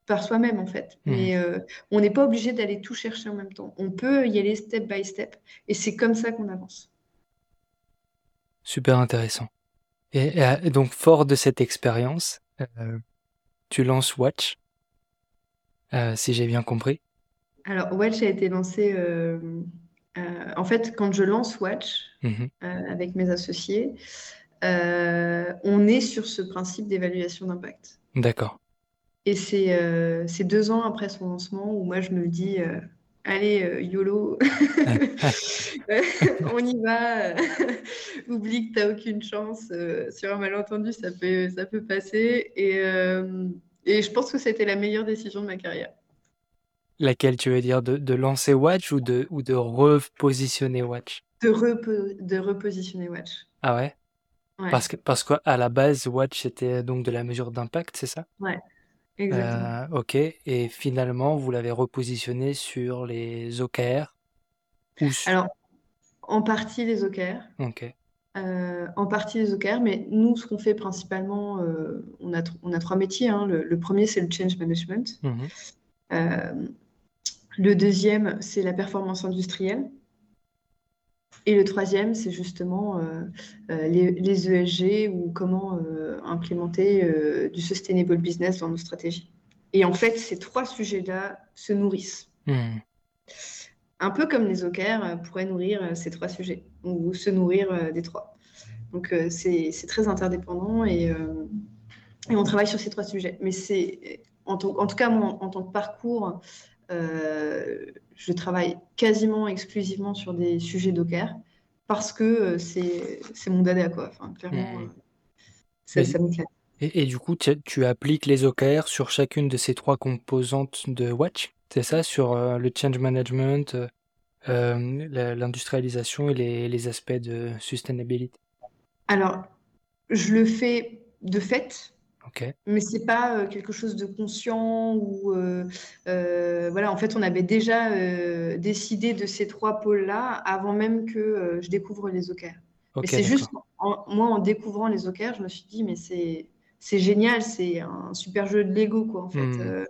par soi-même en fait. Mmh. Mais euh, on n'est pas obligé d'aller tout chercher en même temps. On peut y aller step by step et c'est comme ça qu'on avance. Super intéressant. Et, donc fort de cette expérience, euh, tu lances Watch, euh, si j'ai bien compris. Alors Watch a été lancé. en fait, quand je lance Watch mmh avec mes associés, on est sur ce principe d'évaluation d'impact. D'accord. Et euh, c'est deux ans après son lancement où moi je me dis euh, allez euh, YOLO, on y va, oublie que tu n'as aucune chance, sur un malentendu ça peut, ça peut passer. Et, et je pense que c'était la meilleure décision de ma carrière. Laquelle tu veux dire? De, de lancer Watch ou de, ou de repositionner Watch? De, de repositionner Watch. Ah ouais, Parce que parce qu'à la base, Watch c'était donc de la mesure d'impact, c'est ça? Ouais. Exactement. Euh, ok, et finalement, vous l'avez repositionné sur les OKR Alors, en partie les OKR, Ok, euh, en partie les OKR, mais nous, ce qu'on fait principalement, euh, on a, on a trois métiers. hein. Le, premier, c'est le change management. Mhm. le deuxième, c'est la performance industrielle. Et le troisième, c'est justement euh, euh, les, ESG ou comment euh, implémenter du sustainable business dans nos stratégies. Et en fait, ces trois sujets-là se nourrissent. Hmm. Un peu comme les OKR pourraient nourrir ces trois sujets ou se nourrir des trois. Donc, c'est très interdépendant et, et, on travaille sur ces trois sujets. Mais c'est, en, en, tout cas, en tant que parcours, euh, je travaille quasiment exclusivement sur des sujets Docker parce que euh, c'est mon dada, quoi. Enfin, clairement, mmh. euh, ça, Et, et, du coup, tu, appliques les OKR sur chacune de ces trois composantes de Watch, c'est ça Sur le change management, l'industrialisation et les, les, aspects de sustainability? Alors, je le fais de fait, mais c'est pas euh, quelque chose de conscient ou euh, euh, voilà. En fait, on avait déjà décidé de ces trois pôles-là avant même que je découvre les OKR. mais c'est juste moi en découvrant les OKR, je me suis dit mais c'est c'est génial, c'est un super jeu de Lego quoi en fait. Hmm.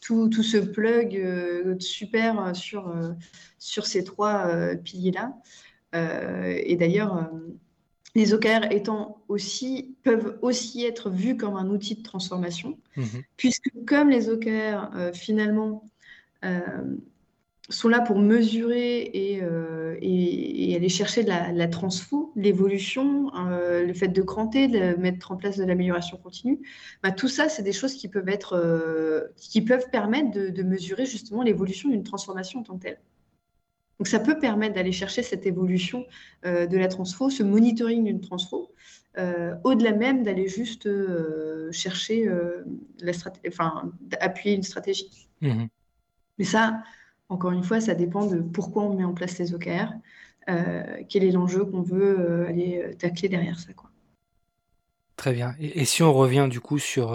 tout, tout se plug super sur sur ces trois piliers-là. et d'ailleurs les OKR étant aussi, peuvent aussi être vus comme un outil de transformation, mhm. puisque comme les OKR, euh, finalement, euh, sont là pour mesurer et, euh, et, aller chercher de la, transfo, l'évolution, le fait de cranter, de mettre en place de l'amélioration continue. Bah, tout ça, c'est des choses qui peuvent, être, qui peuvent permettre de, mesurer justement l'évolution d'une transformation en tant que telle. Donc ça peut permettre d'aller chercher cette évolution de la transfo, ce monitoring d'une transfo, au-delà même d'aller juste chercher la enfin, appuyer une stratégie. Mmh Mais ça, encore une fois, ça dépend de pourquoi on met en place les OKR, euh, quel est l'enjeu qu'on veut euh, aller euh, tacler derrière ça. Quoi. Très bien. Et, si on revient du coup sur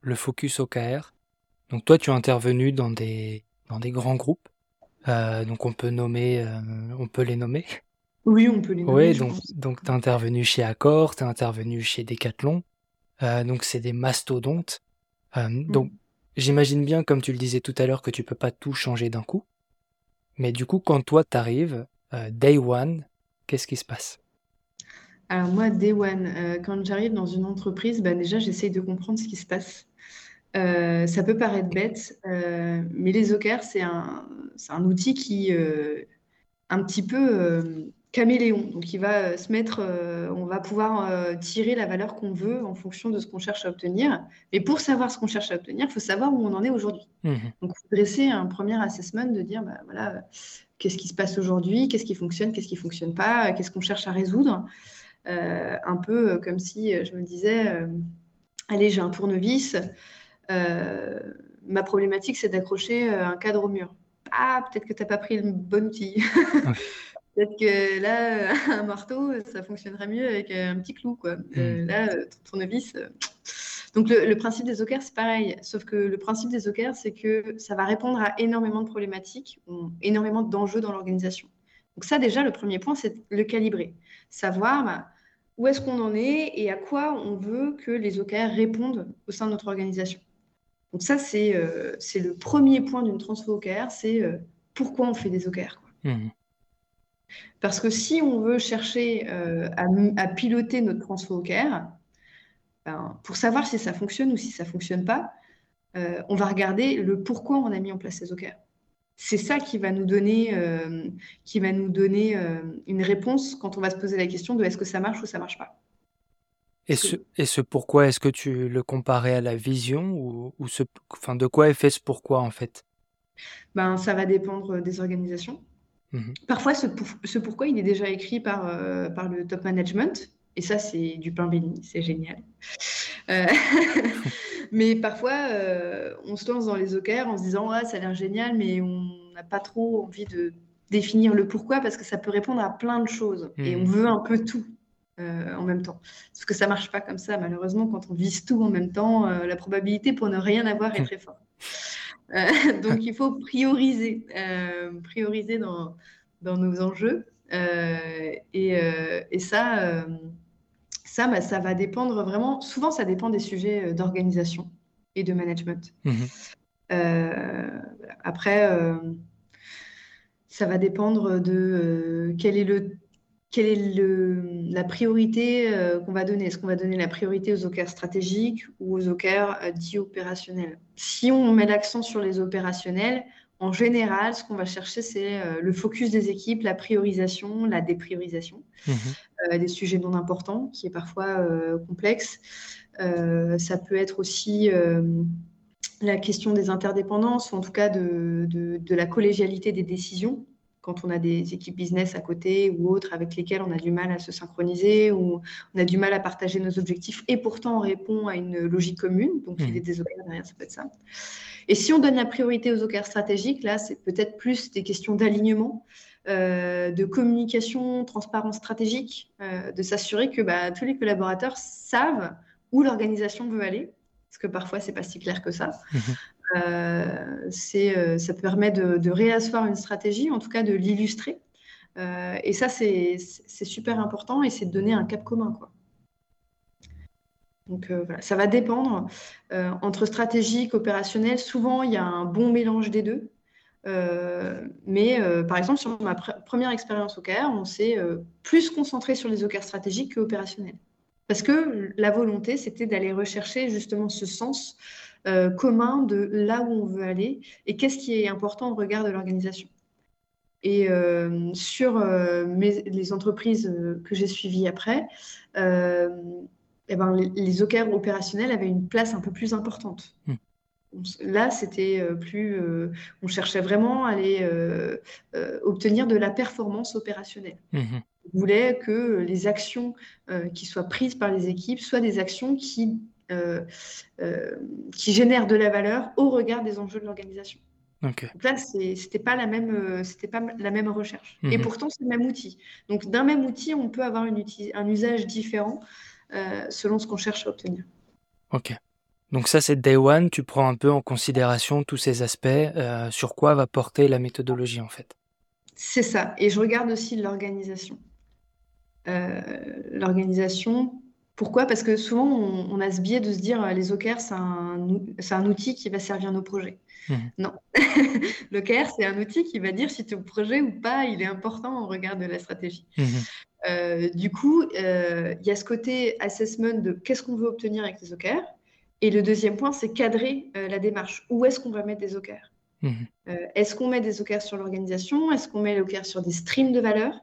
le focus OKR, donc toi tu es intervenu dans des, dans des grands groupes, donc on peut nommer, on peut les nommer. Oui, on peut les nommer. Oui, donc, donc tu es intervenu chez Accor, tu es intervenu chez Decathlon, donc c'est des mastodontes. Donc mm. j'imagine bien, comme tu le disais tout à l'heure, que tu peux pas tout changer d'un coup. Mais du coup, quand toi t'arrives, euh, day one, qu'est-ce qui se passe? Alors moi, day one, euh, quand j'arrive dans une entreprise, bah, déjà j'essaye de comprendre ce qui se passe. Euh, ça peut paraître bête, mais les OKR, c'est un, un, outil qui, un petit peu caméléon. Donc, il va euh, se mettre, euh, on va pouvoir euh, tirer la valeur qu'on veut en fonction de ce qu'on cherche à obtenir. Mais pour savoir ce qu'on cherche à obtenir, il faut savoir où on en est aujourd'hui. Mmh. Donc, il faut dresser un premier assessment de dire, bah, voilà, qu'est-ce qui se passe aujourd'hui, qu'est-ce qui fonctionne, qu'est-ce qui ne fonctionne pas, qu'est-ce qu'on cherche à résoudre. un peu comme si je me disais, allez, j'ai un tournevis. Ma problématique, c'est d'accrocher un cadre au mur. Ah, peut-être que tu n'as pas pris le bon outil. Peut-être que là, un marteau, ça fonctionnerait mieux avec un petit clou. Quoi. Euh, hmm. là, ton tournevis. Euh, donc, le, principe des OKR, c'est pareil. Sauf que le principe des OKR, c'est que ça va répondre à énormément de problématiques, énormément d'enjeux dans l'organisation. Donc, ça, déjà, le premier point, c'est le calibrer. Savoir bah, où est-ce qu'on en est et à quoi on veut que les OKR répondent au sein de notre organisation. Donc, ça, c'est euh, le premier point d'une transfo OKR c'est pourquoi on fait des OKR. Quoi. Hmm. Parce que si on veut chercher euh, à, piloter notre transfo OKR, ben, pour savoir si ça fonctionne ou si ça ne fonctionne pas, euh, on va regarder le pourquoi on a mis en place ces OKR. C'est ça qui va nous donner, euh, qui va nous donner une réponse quand on va se poser la question de est-ce que ça marche ou ça ne marche pas. Et ce, et ce pourquoi, est-ce que tu le comparais à la vision ou, ou ce, enfin, de quoi est fait ce pourquoi en fait? Ben, Ça va dépendre des organisations. Mhm. Parfois, ce, pourquoi il est déjà écrit par, euh, par le top management. Et ça, c'est du pain béni, c'est génial. Euh, mais parfois, euh, on se lance dans les OKR en se disant ah, ça a l'air génial, mais on n'a pas trop envie de définir le pourquoi parce que ça peut répondre à plein de choses. Et on mhm. veut un peu tout en même temps. Parce que ça marche pas comme ça. Malheureusement, quand on vise tout en même temps, la probabilité pour ne rien avoir est très forte. Euh, donc il faut prioriser, euh, prioriser dans, dans, nos enjeux. Euh, et, et, ça, ça, bah, ça va dépendre vraiment, souvent ça dépend des sujets d'organisation et de management. Mmh après, ça va dépendre de quel est le quelle est le, la priorité euh, qu'on va donner? Est-ce qu'on va donner la priorité aux OKR stratégiques ou aux OKR euh, dits opérationnels? Si on met l'accent sur les opérationnels, en général, ce qu'on va chercher, c'est euh, le focus des équipes, la priorisation, la dépriorisation, mmh des sujets non importants, qui est parfois complexe. ça peut être aussi la question des interdépendances, ou en tout cas de, de la collégialité des décisions quand on a des équipes business à côté ou autres avec lesquelles on a du mal à se synchroniser ou on a du mal à partager nos objectifs et pourtant on répond à une logique commune. Donc, il y a des OKR derrière, ça peut être ça. Et si on donne la priorité aux OKR stratégiques, là, c'est peut-être plus des questions d'alignement, euh, de communication, transparence stratégique, euh, de s'assurer que bah, tous les collaborateurs savent où l'organisation veut aller, parce que parfois, c'est pas si clair que ça. Euh, euh, ça permet de, de, réasseoir une stratégie, en tout cas de l'illustrer. Euh, et ça, c'est super important et c'est de donner un cap commun. Donc voilà, ça va dépendre. entre stratégique, opérationnel, souvent il y a un bon mélange des deux. mais par exemple, sur ma première expérience OKR, on s'est plus concentré sur les OKR stratégiques que opérationnels. Parce que la volonté, c'était d'aller rechercher justement ce sens euh, commun de là où on veut aller et qu'est-ce qui est important au regard de l'organisation. Et sur les entreprises que j'ai suivies après, eh ben, les, les opérationnels avaient une place un peu plus importante. Hmm. Là, c'était plus. on cherchait vraiment à aller obtenir de la performance opérationnelle. Hmm. On voulait que les actions qui soient prises par les équipes soient des actions qui, qui génèrent de la valeur au regard des enjeux de l'organisation. Donc là, c'était pas la même, euh, c'était pas la même recherche. Et mhm. pourtant, c'est le même outil. Donc d'un même outil, on peut avoir une un usage différent euh, selon ce qu'on cherche à obtenir. Ok. Donc ça, c'est Day One. Tu prends un peu en considération tous ces aspects. Euh, sur quoi va porter la méthodologie en fait? C'est ça. Et je regarde aussi l'organisation. l'organisation, pourquoi? Parce que souvent, on, a ce biais de se dire les OKR, c'est un, un, outil qui va servir nos projets. Mmh. Non. L'OKR, c'est un outil qui va dire si ton projet ou pas, il est important au regard de la stratégie. Mmh. Euh, du coup, euh, il y a ce côté assessment de qu'est-ce qu'on veut obtenir avec les OKR. Et le deuxième point, c'est cadrer euh, la démarche. Où est-ce qu'on va mettre des OKR mmh. Est-ce qu'on met des OKR sur l'organisation? Est-ce qu'on met les OKR sur des streams de valeur?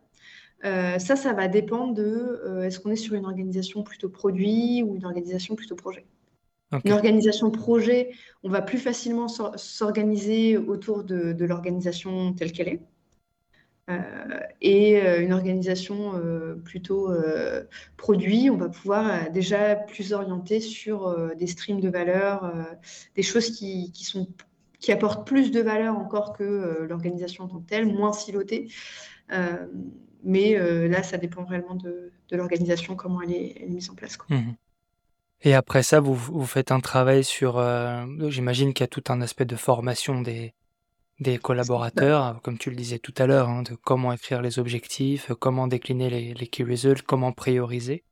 Ça, ça va dépendre de est-ce qu'on est sur une organisation plutôt produit ou une organisation plutôt projet. Une organisation projet, on va plus facilement s'organiser autour de, l'organisation telle qu'elle est. Euh, et euh, une organisation euh, plutôt produit, on va pouvoir déjà plus orienter sur des streams de valeur, des choses qui, sont, qui apportent plus de valeur encore que l'organisation en tant que telle, moins silotée. Mais là, ça dépend vraiment de, l'organisation, comment elle est, mise en place. Quoi. Mmh et après ça, vous, vous faites un travail sur, euh, j'imagine qu'il y a tout un aspect de formation des, des collaborateurs, comme tu le disais tout à l'heure, hein, de comment écrire les objectifs, comment décliner les, les key results, comment prioriser.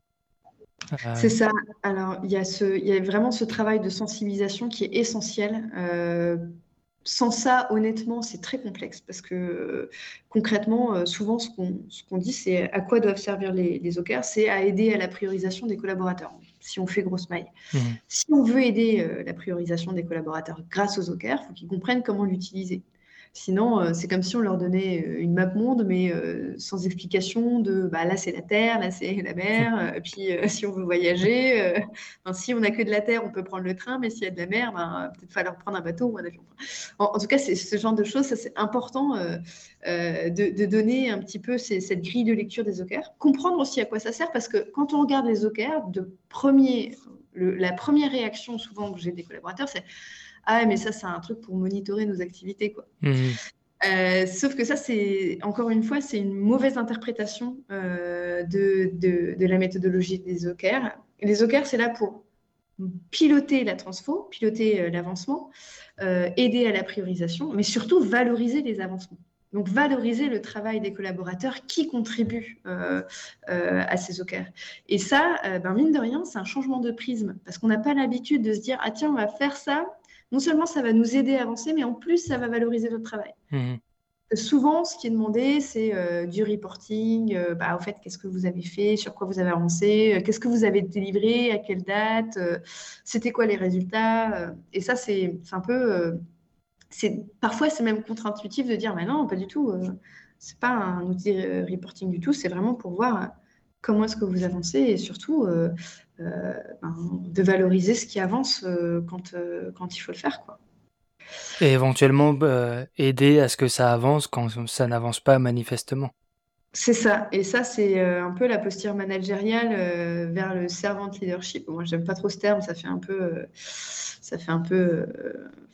Euh, C'est ça. Alors, il y, a ce, il y a vraiment ce travail de sensibilisation qui est essentiel euh, sans ça, honnêtement, c'est très complexe parce que concrètement, euh, souvent, ce qu'on dit, c'est à quoi doivent servir les, les OKR C'est à aider à la priorisation des collaborateurs, si on fait grosse maille. Mmh. Si on veut aider euh, la priorisation des collaborateurs grâce aux OKR, il faut qu'ils comprennent comment l'utiliser. Sinon, euh, c'est comme si on leur donnait euh, une map monde, mais euh, sans explication de bah, là c'est la terre, là c'est la mer. Et puis si on veut voyager, si on n'a que de la terre, on peut prendre le train, mais s'il y a de la mer, ben, peut-être falloir prendre un bateau ou un avion. En, tout cas, c'est ce genre de choses, c'est important de, donner un petit peu cette grille de lecture des OKR. Comprendre aussi à quoi ça sert, parce que quand on regarde les OKR, de premier, la première réaction souvent que j'ai des collaborateurs, c'est ah mais ça c'est un truc pour monitorer nos activités quoi. Mmh. Euh, sauf que ça, c'est encore une fois, c'est une mauvaise interprétation euh, de, de, la méthodologie des OKR. Les OKR, c'est là pour piloter la transfo, piloter euh, l'avancement, aider à la priorisation, mais surtout valoriser les avancements. Donc valoriser le travail des collaborateurs qui contribuent à ces OKR. Et ça, ben, mine de rien, c'est un changement de prisme, parce qu'on n'a pas l'habitude de se dire, ah tiens, on va faire ça, non seulement ça va nous aider à avancer, mais en plus, ça va valoriser notre travail. Mmh. Souvent, ce qui est demandé, c'est euh, du reporting. Euh, bah, au fait, qu'est-ce que vous avez fait Sur quoi vous avez avancé euh, Qu'est-ce que vous avez délivré À quelle date C'était quoi les résultats Et ça, c'est un peu. c'est parfois, c'est même contre-intuitif de dire, mais non, pas du tout. c'est pas un outil reporting du tout. C'est vraiment pour voir comment est-ce que vous avancez et surtout de valoriser ce qui avance euh, quand, quand il faut le faire. Quoi. Et éventuellement aider à ce que ça avance quand ça n'avance pas manifestement. C'est ça. Et ça, c'est un peu la posture managériale vers le servant leadership. Moi, j'aime pas trop ce terme. Ça fait un peu, ça fait un peu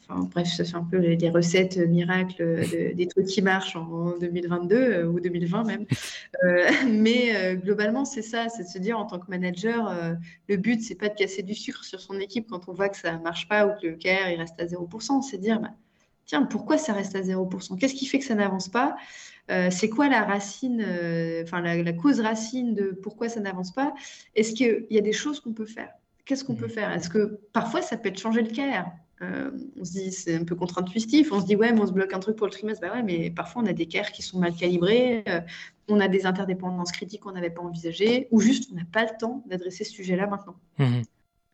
Enfin, bref, ça fait un peu les, recettes miracles des trucs qui marchent en, 2022 euh, ou 2020 même. Euh, mais euh, globalement, c'est ça, c'est de se dire en tant que manager, le but, c'est pas de casser du sucre sur son équipe quand on voit que ça marche pas ou que le CARE il reste à 0%. C'est dire, bah, tiens, pourquoi ça reste à 0% Qu'est-ce qui fait que ça n'avance pas? C'est quoi la racine, enfin la, cause racine de pourquoi ça n'avance pas? Est-ce qu'il y a des choses qu'on peut faire? Qu'est-ce qu'on peut mmh. faire? Est-ce que parfois ça peut être changer le CARE? Euh, on se dit, c'est un peu contre-intuitif. On se dit, ouais, mais on se bloque un truc pour le trimestre. Bah ouais, mais parfois, on a des CARE qui sont mal calibrés. Euh, on a des interdépendances critiques qu'on n'avait pas envisagées. Ou juste, on n'a pas le temps d'adresser ce sujet-là maintenant. Mmh.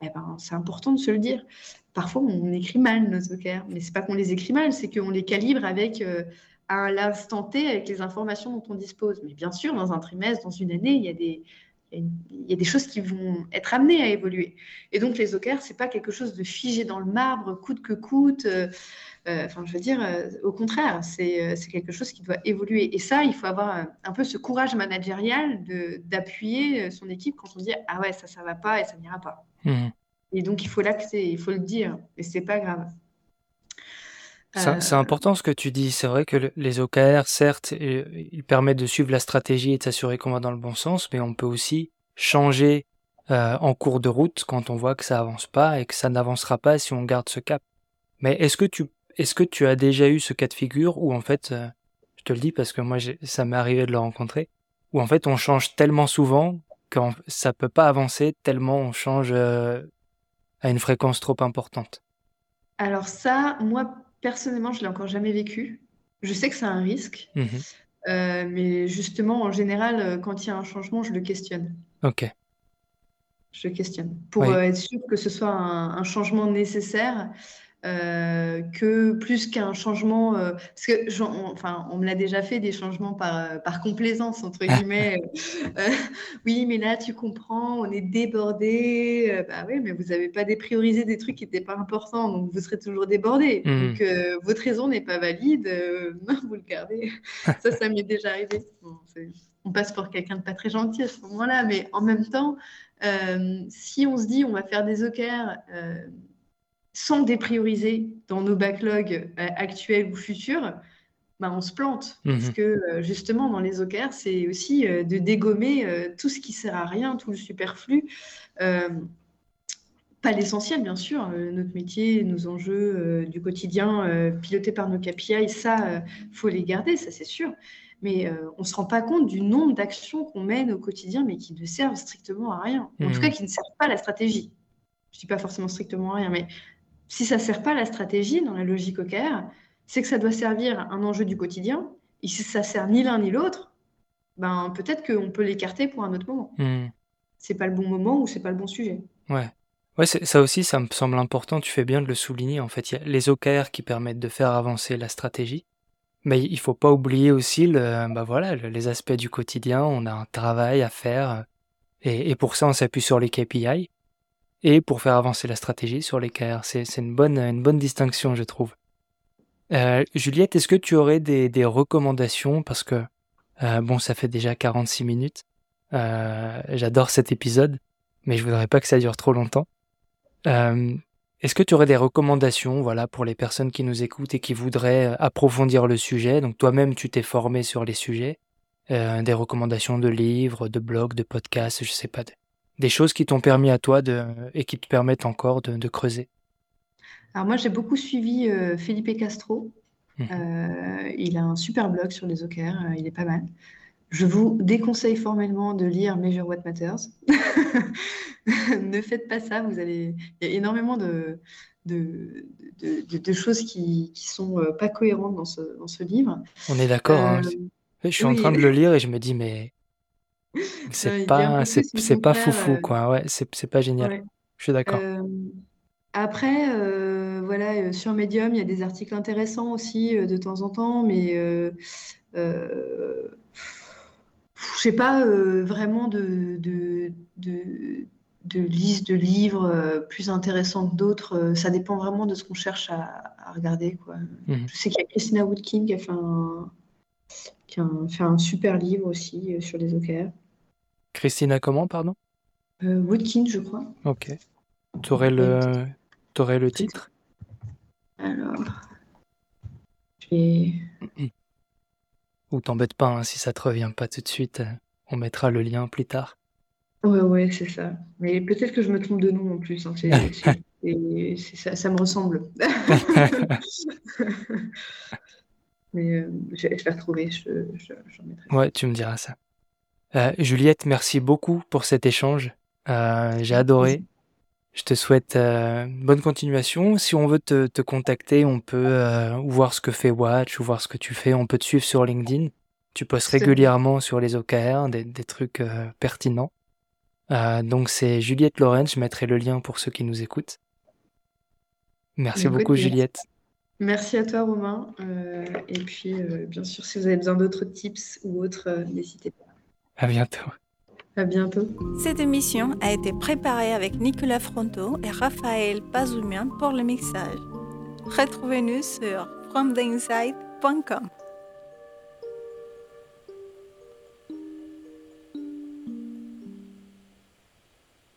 Eh ben, c'est important de se le dire. Parfois, on écrit mal nos OKR, mais c'est pas qu'on les écrit mal, c'est qu'on les calibre avec euh, à l'instant T avec les informations dont on dispose. Mais bien sûr, dans un trimestre, dans une année, il y a des, il y a des choses qui vont être amenées à évoluer. Et donc, les OKR, ce n'est pas quelque chose de figé dans le marbre, coûte que coûte. Euh, euh, enfin, je veux dire, euh, au contraire, c'est quelque chose qui doit évoluer. Et ça, il faut avoir un peu ce courage managérial d'appuyer son équipe quand on dit Ah ouais, ça, ça va pas et ça n'ira pas. Mmh. Et donc, il faut l'acter, il faut le dire. Et c'est pas grave. C'est important ce que tu dis. C'est vrai que les OKR, certes, ils permettent de suivre la stratégie et de s'assurer qu'on va dans le bon sens, mais on peut aussi changer euh, en cours de route quand on voit que ça avance pas et que ça n'avancera pas si on garde ce cap. Mais est-ce que tu est-ce que tu as déjà eu ce cas de figure où en fait, euh, je te le dis parce que moi ça m'est arrivé de le rencontrer, où en fait on change tellement souvent que ça peut pas avancer tellement on change euh, à une fréquence trop importante? Alors ça, moi Personnellement, je l'ai encore jamais vécu. Je sais que c'est un risque, mhm. euh, mais justement, en général, euh, quand il y a un changement, je le questionne. Ok. Je le questionne pour euh, être sûr que ce soit un changement nécessaire euh, que plus qu'un changement, euh, parce que on, enfin, on me l'a déjà fait des changements par, euh, par complaisance entre guillemets. oui, mais là tu comprends, on est débordé. bah oui, mais vous n'avez pas dépriorisé des trucs qui n'étaient pas importants, donc vous serez toujours débordé. Mmh. Donc votre raison n'est pas valide, vous le gardez. ça, ça m'est déjà arrivé. on passe pour quelqu'un de pas très gentil à ce moment-là, mais en même temps, si on se dit on va faire des OKR sans déprioriser dans nos backlogs euh, actuels ou futurs, bah, on se plante. Mhm. Parce que euh, justement, dans les OKR, c'est aussi euh, de dégommer tout ce qui sert à rien, tout le superflu. pas l'essentiel, bien sûr. notre métier, nos enjeux du quotidien, pilotés par nos KPI, ça, faut les garder, ça c'est sûr. Mais on ne se rend pas compte du nombre d'actions qu'on mène au quotidien, mais qui ne servent strictement à rien. En tout mhm. cas, qui ne servent pas à la stratégie. Je ne dis pas forcément strictement à rien, mais si ça ne sert pas à la stratégie dans la logique OKR, c'est que ça doit servir un enjeu du quotidien. Et si ça sert ni l'un ni l'autre, ben peut-être qu'on peut l'écarter pour un autre moment. Hmm. C'est pas le bon moment ou c'est pas le bon sujet. Ouais. Ouais, ça aussi, ça me semble important. Tu fais bien de le souligner. En fait, il y a les OKR qui permettent de faire avancer la stratégie. Mais il faut pas oublier aussi le, bah voilà, les aspects du quotidien. On a un travail à faire. Et, et pour ça, on s'appuie sur les KPI et pour faire avancer la stratégie sur les KR. C'est une bonne, distinction, je trouve. Euh, Juliette, est-ce que tu aurais des, recommandations? Parce que, euh, bon, ça fait déjà 46 minutes. Euh, J'adore cet épisode, mais je voudrais pas que ça dure trop longtemps. Euh, est-ce que tu aurais des recommandations, voilà, pour les personnes qui nous écoutent et qui voudraient approfondir le sujet? Donc toi-même, tu t'es formé sur les sujets. Des recommandations de livres, de blogs, de podcasts, je sais pas, des choses qui t'ont permis à toi de, et qui te permettent encore de, creuser Alors moi, j'ai beaucoup suivi euh, Felipe Castro. Mhm. Euh, il a un super blog sur les OKR, euh, il est pas mal. Je vous déconseille formellement de lire Measure What Matters. ne faites pas ça, vous allez... Il y a énormément de, de, de, choses qui ne sont pas cohérentes dans ce, dans ce livre. On est d'accord. Hein. Je suis en train de le lire et je me dis, mais c'est pas, c'est, pas foufou, euh, quoi. Ouais, c'est, pas génial. Je suis d'accord. Euh, après, euh, voilà, sur Medium, il y a des articles intéressants aussi de temps en temps, mais je sais pas vraiment de, de, de, de, liste de livres plus intéressants que d'autres. ça dépend vraiment de ce qu'on cherche à, à regarder, quoi. Mmh je sais qu'il y a Christina Woodkin qui a fait un, qui a fait un super livre aussi sur les OKR. Christina comment, pardon? Euh, Woodkin, je crois. Ok. Tu aurais le, le titre? Alors, je vais... Ou t'embête pas, hein, si ça te revient pas tout de suite, on mettra le lien plus tard. Ouais, ouais, c'est ça. Mais peut-être que je me trompe de nom en plus. Hein, ça, ça, me ressemble. Mais euh, je, vais retrouver, je, mettrai. Ouais, tu me diras ça. Euh, Juliette, merci beaucoup pour cet échange. Euh, j'ai adoré. Je te souhaite euh, bonne continuation. Si on veut te, te contacter, on peut voir ce que fait Watch ou voir ce que tu fais. On peut te suivre sur LinkedIn. Tu postes régulièrement sur les OKR des, des trucs pertinents. donc c'est Juliette Lorenz. Je mettrai le lien pour ceux qui nous écoutent. Merci beaucoup, Juliette. Merci à toi, Romain. Et puis, bien sûr, si vous avez besoin d'autres tips ou autres, n'hésitez pas. À bientôt. À bientôt. Cette émission a été préparée avec Nicolas Fronto et Raphaël Pazoumian pour le mixage. Retrouvez-nous sur fromtheinside.com.